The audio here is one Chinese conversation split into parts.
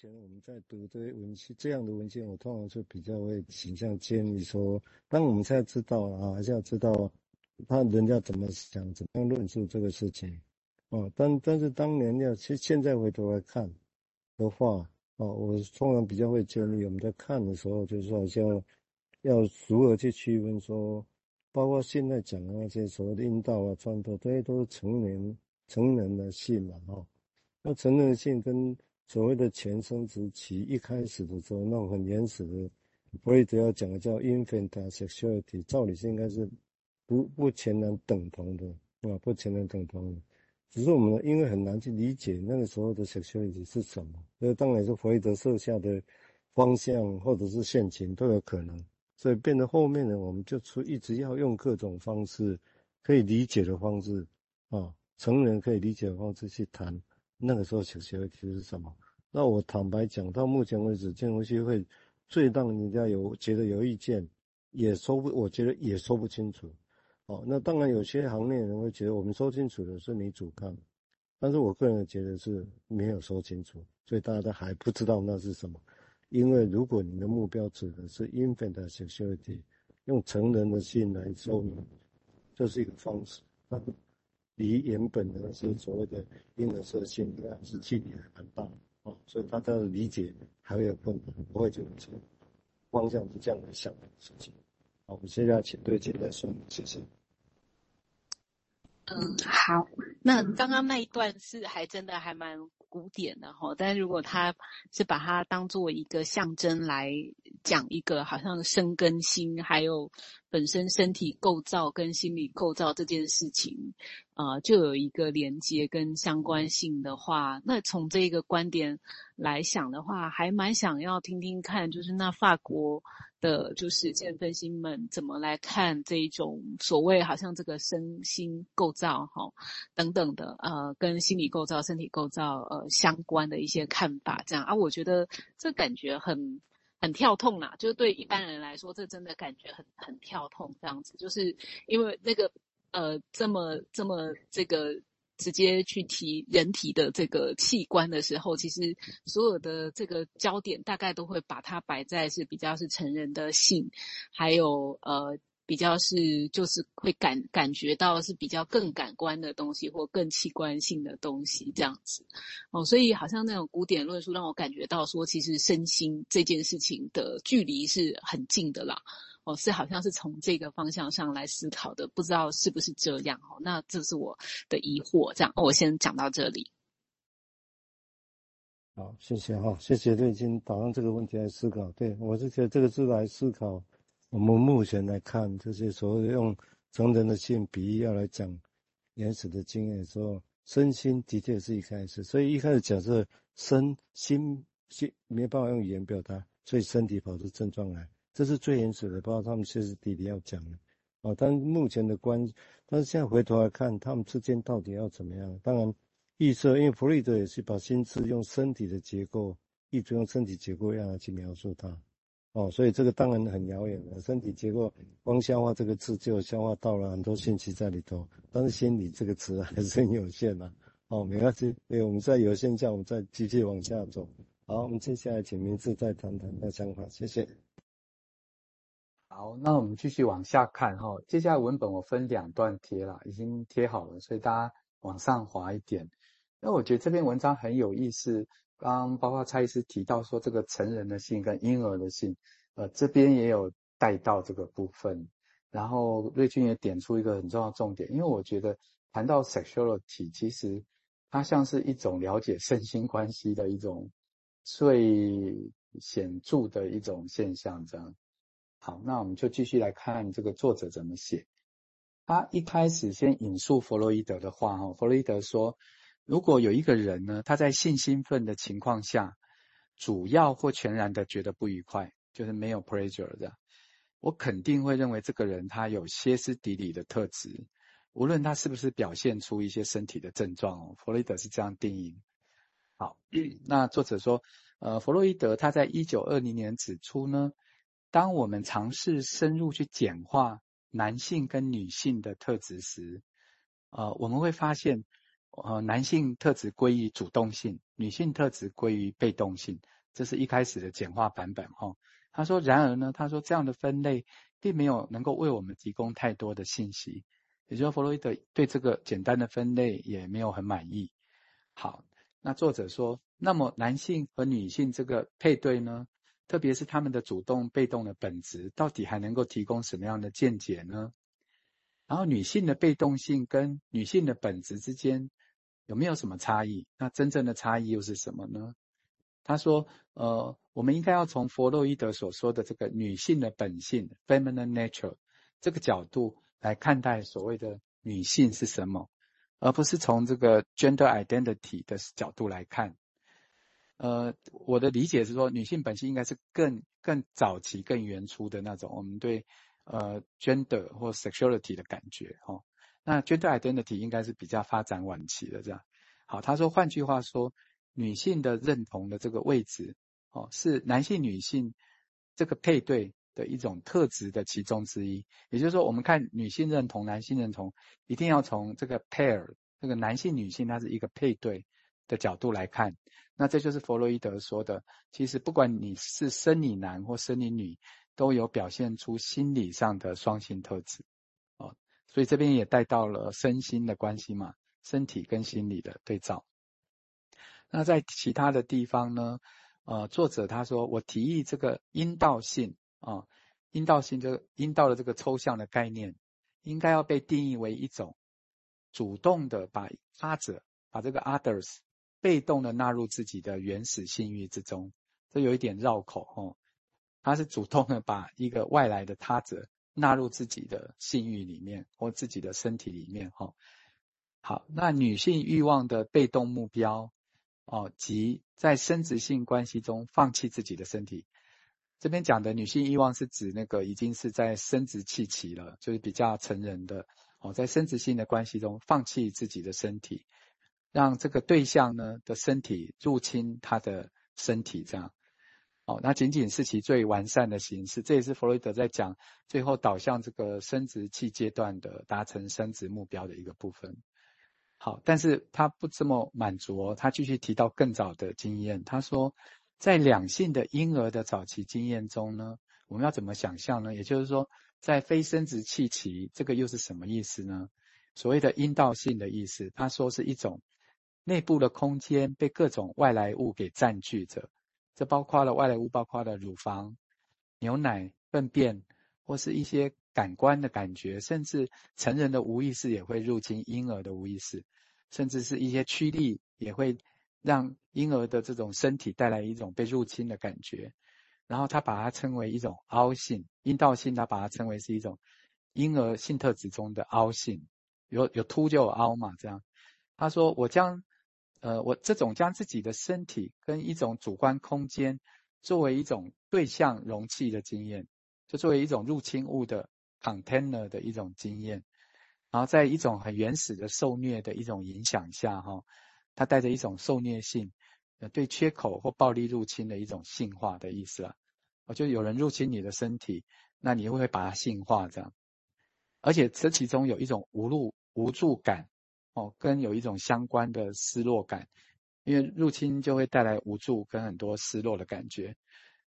前我们在读这些文献，这样的文献，我通常就比较会倾向建议说，当我们现在知道啊，还是要知道他人家怎么想，怎么样论述这个事情，哦，但但是当年要，其实现在回头来看的话，哦，我通常比较会建议我们在看的时候，就是说要要如何去区分说，包括现在讲的那些所谓的阴道啊、穿透，这些都是成年成人的性嘛，哈、哦，那成人性跟所谓的前生殖期一开始的时候，那种很原始的，弗洛伊德要讲的叫 infant sexuality，照理是应该是不不全然等同的，啊，不全然等同的。只是我们因为很难去理解那个时候的 sexuality 是什么，所以当然是弗洛伊德设下的方向或者是陷阱都有可能，所以变得后面呢，我们就出一直要用各种方式可以理解的方式啊，成人可以理解的方式去谈。那个时候，sexuality 是什么？那我坦白讲，到目前为止，金融协会最让人家有觉得有意见，也说不，我觉得也说不清楚。哦，那当然有些行内人会觉得我们说清楚的是你主干，但是我个人觉得是没有说清楚，所以大家都还不知道那是什么。因为如果你的目标指的是 infant sexuality，用成人的性来说明，这是一个方式。那离原本的是所谓的婴儿射线，应该是距离还蛮大哦，所以大家的理解还会有困难，不会就这方向是这样来想的事情。好，我们现在请对接来说明，谢谢。嗯，好，那刚刚那一段是还真的还蛮古典的哈，但如果他是把它当做一个象征来讲一个好像生跟心，还有本身身体构造跟心理构造这件事情。啊、呃，就有一个连接跟相关性的话，那从这个观点来想的话，还蛮想要听听看，就是那法国的，就是精神分析们怎么来看这一种所谓好像这个身心构造哈等等的，呃，跟心理构造、身体构造呃相关的一些看法，这样啊，我觉得这感觉很很跳痛啦，就是对一般人来说，这真的感觉很很跳痛，这样子，就是因为那个。呃，这么这么这个直接去提人体的这个器官的时候，其实所有的这个焦点大概都会把它摆在是比较是成人的性，还有呃比较是就是会感感觉到是比较更感官的东西或更器官性的东西这样子哦，所以好像那种古典论述让我感觉到说，其实身心这件事情的距离是很近的啦。哦，是好像是从这个方向上来思考的，不知道是不是这样哦？那这是我的疑惑，这样我先讲到这里。好，谢谢哈，谢谢对金导上这个问题来思考。对，我是觉得这个是来思考，我们目前来看这些所谓的用成人的性比喻要来讲原始的经验的时候，身心的确是一开始，所以一开始假设身心心没办法用语言表达，所以身体跑出症状来。这是最原始的，包括他们歇斯底里要讲的，啊，但目前的关，但是现在回头来看，他们之间到底要怎么样？当然，预设，因为弗洛伊德也是把心智用身体的结构，一直用身体结构让他去描述它，哦，所以这个当然很遥远了。身体结构光消化这个字就消化到了很多信息在里头，但是心理这个词还是很有限的，哦，没关系，因为我们在有限下，我们再继续往下走。好，我们接下来请明志再谈谈他的想法，谢谢。好，那我们继续往下看哈。接下来文本我分两段贴了，已经贴好了，所以大家往上滑一点。那我觉得这篇文章很有意思，刚包括蔡医师提到说这个成人的性跟婴儿的性，呃，这边也有带到这个部分。然后瑞君也点出一个很重要重点，因为我觉得谈到 sexuality，其实它像是一种了解身心关系的一种最显著的一种现象，这样。好，那我们就继续来看这个作者怎么写。他一开始先引述弗洛伊德的话，哈，弗洛伊德说，如果有一个人呢，他在性兴奋的情况下，主要或全然的觉得不愉快，就是没有 pleasure 的，我肯定会认为这个人他有歇斯底里的特质，无论他是不是表现出一些身体的症状哦。弗洛伊德是这样定义。好，那作者说，呃，弗洛伊德他在一九二零年指出呢。当我们尝试深入去简化男性跟女性的特质时，呃，我们会发现呃，男性特质归于主动性，女性特质归于被动性，这是一开始的简化版本哈。他说，然而呢，他说这样的分类并没有能够为我们提供太多的信息，也就是说，弗洛伊德对这个简单的分类也没有很满意。好，那作者说，那么男性和女性这个配对呢，特别是他们的主动被动的本质，到底还能够提供什么样的见解呢？然后女性的被动性跟女性的本质之间有没有什么差异？那真正的差异又是什么呢？他说，呃，我们应该要从弗洛伊德所说的这个女性的本性 （feminine nature） 这个角度来看待所谓的女性是什么，而不是从这个 gender identity 的角度来看。呃，我的理解是说，女性本性应该是更更早期、更原初的那种，我们对。呃，gender 或 sexuality 的感觉，哦，那 gender identity 应该是比较发展晚期的这样。好，他说，换句话说，女性的认同的这个位置，哦，是男性女性这个配对的一种特质的其中之一。也就是说，我们看女性认同、男性认同，一定要从这个 pair 这个男性女性它是一个配对的角度来看。那这就是弗洛伊德说的，其实不管你是生理男或生理女。都有表现出心理上的双性特质，哦，所以这边也带到了身心的关系嘛，身体跟心理的对照。那在其他的地方呢，呃，作者他说，我提议这个阴道性啊，阴道性这个阴道的这个抽象的概念，应该要被定义为一种主动的把他者，把这个 others 被动的纳入自己的原始性欲之中，这有一点绕口哦。他是主动的把一个外来的他者纳入自己的性欲里面或自己的身体里面，哈。好，那女性欲望的被动目标，哦，即在生殖性关系中放弃自己的身体。这边讲的女性欲望是指那个已经是在生殖器期了，就是比较成人的，哦，在生殖性的关系中放弃自己的身体，让这个对象呢的身体入侵他的身体，这样。哦，那仅仅是其最完善的形式，这也是弗洛伊德在讲最后导向这个生殖器阶段的达成生殖目标的一个部分。好，但是他不这么满足哦，他继续提到更早的经验。他说，在两性的婴儿的早期经验中呢，我们要怎么想象呢？也就是说，在非生殖器期，这个又是什么意思呢？所谓的阴道性的意思，他说是一种内部的空间被各种外来物给占据着。这包括了外来物，包括了乳房、牛奶、粪便，或是一些感官的感觉，甚至成人的无意识也会入侵婴儿的无意识，甚至是一些驱力也会让婴儿的这种身体带来一种被入侵的感觉。然后他把它称为一种凹性，阴道性，他把它称为是一种婴儿性特质中的凹性，有有凸就有凹嘛，这样。他说：“我将。”呃，我这种将自己的身体跟一种主观空间作为一种对象容器的经验，就作为一种入侵物的 container 的一种经验，然后在一种很原始的受虐的一种影响下，哈，它带着一种受虐性，呃，对缺口或暴力入侵的一种性化的意思啊，就有人入侵你的身体，那你会不会把它性化这样，而且这其中有一种无路无助感。哦，跟有一种相关的失落感，因为入侵就会带来无助跟很多失落的感觉。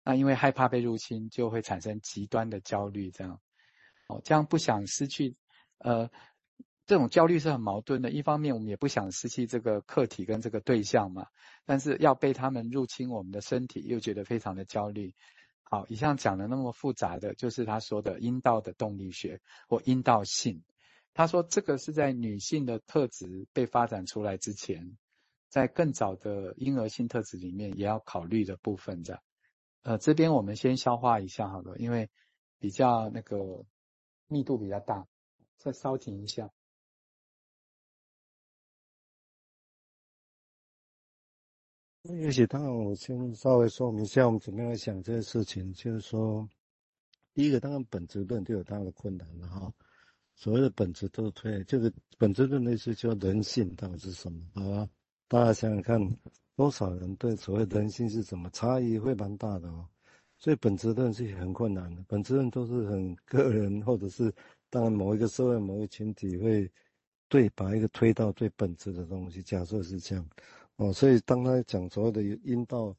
那因为害怕被入侵，就会产生极端的焦虑，这样。哦，这样不想失去，呃，这种焦虑是很矛盾的。一方面，我们也不想失去这个客体跟这个对象嘛，但是要被他们入侵我们的身体，又觉得非常的焦虑。好，以上讲的那么复杂的，就是他说的阴道的动力学或阴道性。他说：“这个是在女性的特质被发展出来之前，在更早的婴儿性特质里面也要考虑的部分的。呃，这边我们先消化一下好了，因为比较那个密度比较大，再稍停一下。也许当然，我先稍微说明一下我们怎么样想这个事情。就是说，第一个，当然本质论就有它的困难了哈。”所谓的本质倒推，就是本质的意思，就人性到底是什么？好吧，大家想想看，多少人对所谓人性是什么差异会蛮大的哦。所以本质论是很困难的，本质论都是很个人，或者是当然某一个社会某一个群体会对，把一个推到最本质的东西。假设是这样，哦，所以当他讲所谓的阴道